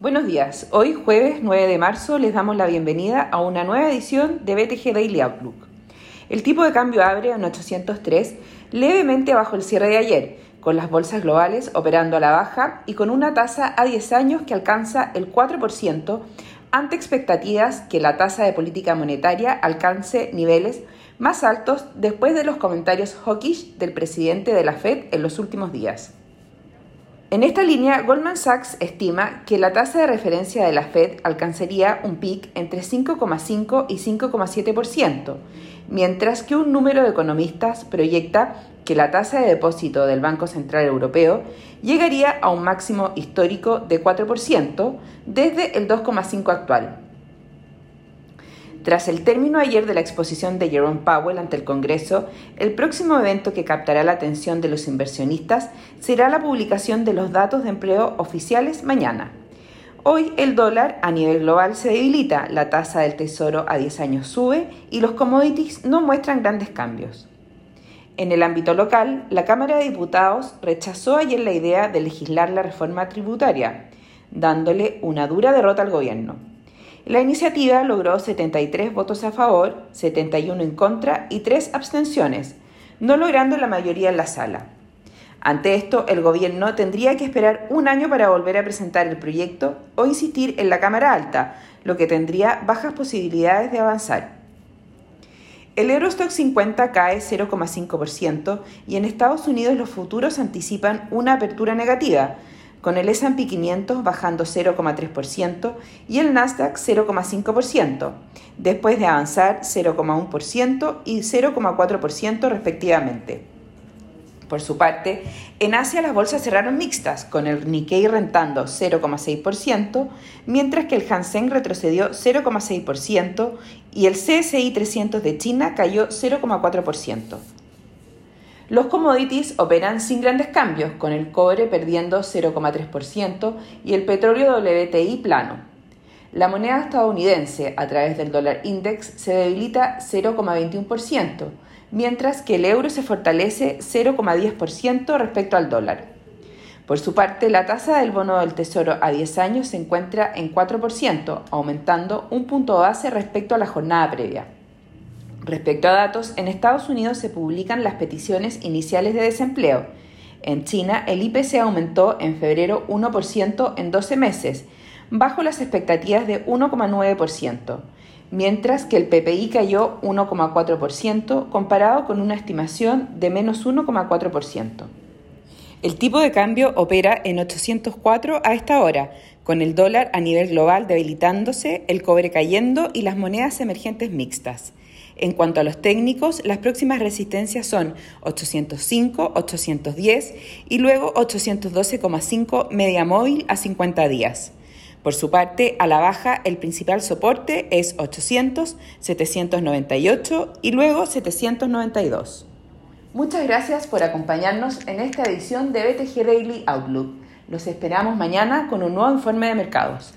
Buenos días, hoy jueves 9 de marzo les damos la bienvenida a una nueva edición de BTG Daily Outlook. El tipo de cambio abre en 803, levemente bajo el cierre de ayer, con las bolsas globales operando a la baja y con una tasa a 10 años que alcanza el 4% ante expectativas que la tasa de política monetaria alcance niveles más altos después de los comentarios hawkish del presidente de la Fed en los últimos días. En esta línea, Goldman Sachs estima que la tasa de referencia de la Fed alcanzaría un pic entre 5,5 y 5,7%, mientras que un número de economistas proyecta que la tasa de depósito del Banco Central Europeo llegaría a un máximo histórico de 4% desde el 2,5 actual. Tras el término ayer de la exposición de Jerome Powell ante el Congreso, el próximo evento que captará la atención de los inversionistas será la publicación de los datos de empleo oficiales mañana. Hoy el dólar a nivel global se debilita, la tasa del tesoro a 10 años sube y los commodities no muestran grandes cambios. En el ámbito local, la Cámara de Diputados rechazó ayer la idea de legislar la reforma tributaria, dándole una dura derrota al gobierno. La iniciativa logró 73 votos a favor, 71 en contra y 3 abstenciones, no logrando la mayoría en la sala. Ante esto, el Gobierno tendría que esperar un año para volver a presentar el proyecto o insistir en la Cámara Alta, lo que tendría bajas posibilidades de avanzar. El Eurostock 50 cae 0,5% y en Estados Unidos los futuros anticipan una apertura negativa, con el S&P 500 bajando 0,3% y el Nasdaq 0,5%, después de avanzar 0,1% y 0,4% respectivamente. Por su parte, en Asia las bolsas cerraron mixtas, con el Nikkei rentando 0,6%, mientras que el Hansen retrocedió 0,6% y el CSI 300 de China cayó 0,4%. Los commodities operan sin grandes cambios, con el cobre perdiendo 0,3% y el petróleo WTI plano. La moneda estadounidense a través del dólar index se debilita 0,21%, mientras que el euro se fortalece 0,10% respecto al dólar. Por su parte, la tasa del bono del Tesoro a 10 años se encuentra en 4%, aumentando un punto base respecto a la jornada previa. Respecto a datos, en Estados Unidos se publican las peticiones iniciales de desempleo. En China, el IPC aumentó en febrero 1% en 12 meses, bajo las expectativas de 1,9%, mientras que el PPI cayó 1,4% comparado con una estimación de menos 1,4%. El tipo de cambio opera en 804 a esta hora, con el dólar a nivel global debilitándose, el cobre cayendo y las monedas emergentes mixtas. En cuanto a los técnicos, las próximas resistencias son 805, 810 y luego 812,5 media móvil a 50 días. Por su parte, a la baja, el principal soporte es 800, 798 y luego 792. Muchas gracias por acompañarnos en esta edición de BTG Daily Outlook. Los esperamos mañana con un nuevo informe de mercados.